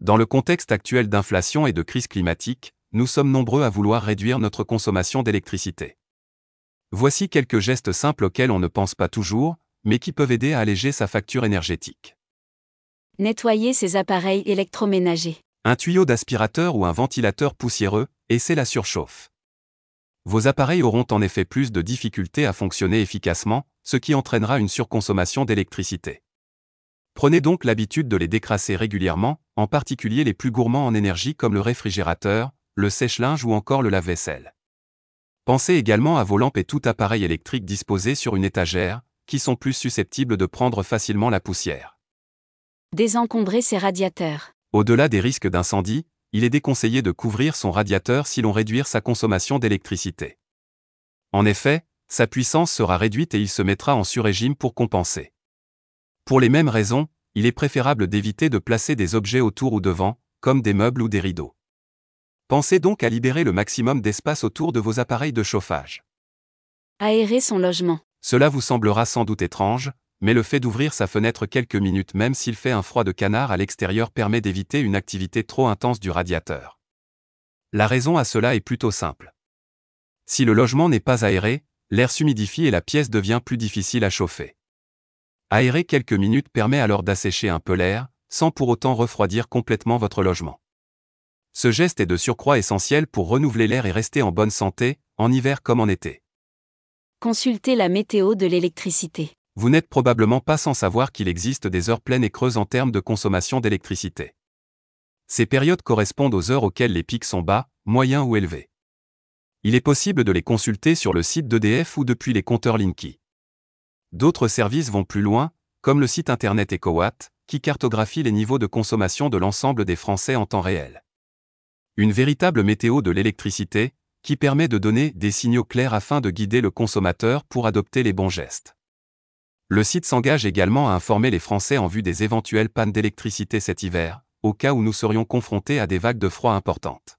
Dans le contexte actuel d'inflation et de crise climatique, nous sommes nombreux à vouloir réduire notre consommation d'électricité. Voici quelques gestes simples auxquels on ne pense pas toujours, mais qui peuvent aider à alléger sa facture énergétique. Nettoyer ses appareils électroménagers. Un tuyau d'aspirateur ou un ventilateur poussiéreux, et c'est la surchauffe. Vos appareils auront en effet plus de difficultés à fonctionner efficacement, ce qui entraînera une surconsommation d'électricité. Prenez donc l'habitude de les décrasser régulièrement, en particulier les plus gourmands en énergie comme le réfrigérateur, le sèche-linge ou encore le lave-vaisselle. Pensez également à vos lampes et tout appareil électrique disposé sur une étagère, qui sont plus susceptibles de prendre facilement la poussière. Désencombrer ses radiateurs. Au-delà des risques d'incendie, il est déconseillé de couvrir son radiateur si l'on réduire sa consommation d'électricité. En effet, sa puissance sera réduite et il se mettra en surrégime pour compenser. Pour les mêmes raisons, il est préférable d'éviter de placer des objets autour ou devant, comme des meubles ou des rideaux. Pensez donc à libérer le maximum d'espace autour de vos appareils de chauffage. Aérer son logement. Cela vous semblera sans doute étrange, mais le fait d'ouvrir sa fenêtre quelques minutes même s'il fait un froid de canard à l'extérieur permet d'éviter une activité trop intense du radiateur. La raison à cela est plutôt simple. Si le logement n'est pas aéré, l'air s'humidifie et la pièce devient plus difficile à chauffer. Aérer quelques minutes permet alors d'assécher un peu l'air, sans pour autant refroidir complètement votre logement. Ce geste est de surcroît essentiel pour renouveler l'air et rester en bonne santé, en hiver comme en été. Consultez la météo de l'électricité. Vous n'êtes probablement pas sans savoir qu'il existe des heures pleines et creuses en termes de consommation d'électricité. Ces périodes correspondent aux heures auxquelles les pics sont bas, moyens ou élevés. Il est possible de les consulter sur le site d'EDF ou depuis les compteurs Linky. D'autres services vont plus loin, comme le site internet EcoWatt, qui cartographie les niveaux de consommation de l'ensemble des Français en temps réel. Une véritable météo de l'électricité, qui permet de donner des signaux clairs afin de guider le consommateur pour adopter les bons gestes. Le site s'engage également à informer les Français en vue des éventuelles pannes d'électricité cet hiver, au cas où nous serions confrontés à des vagues de froid importantes.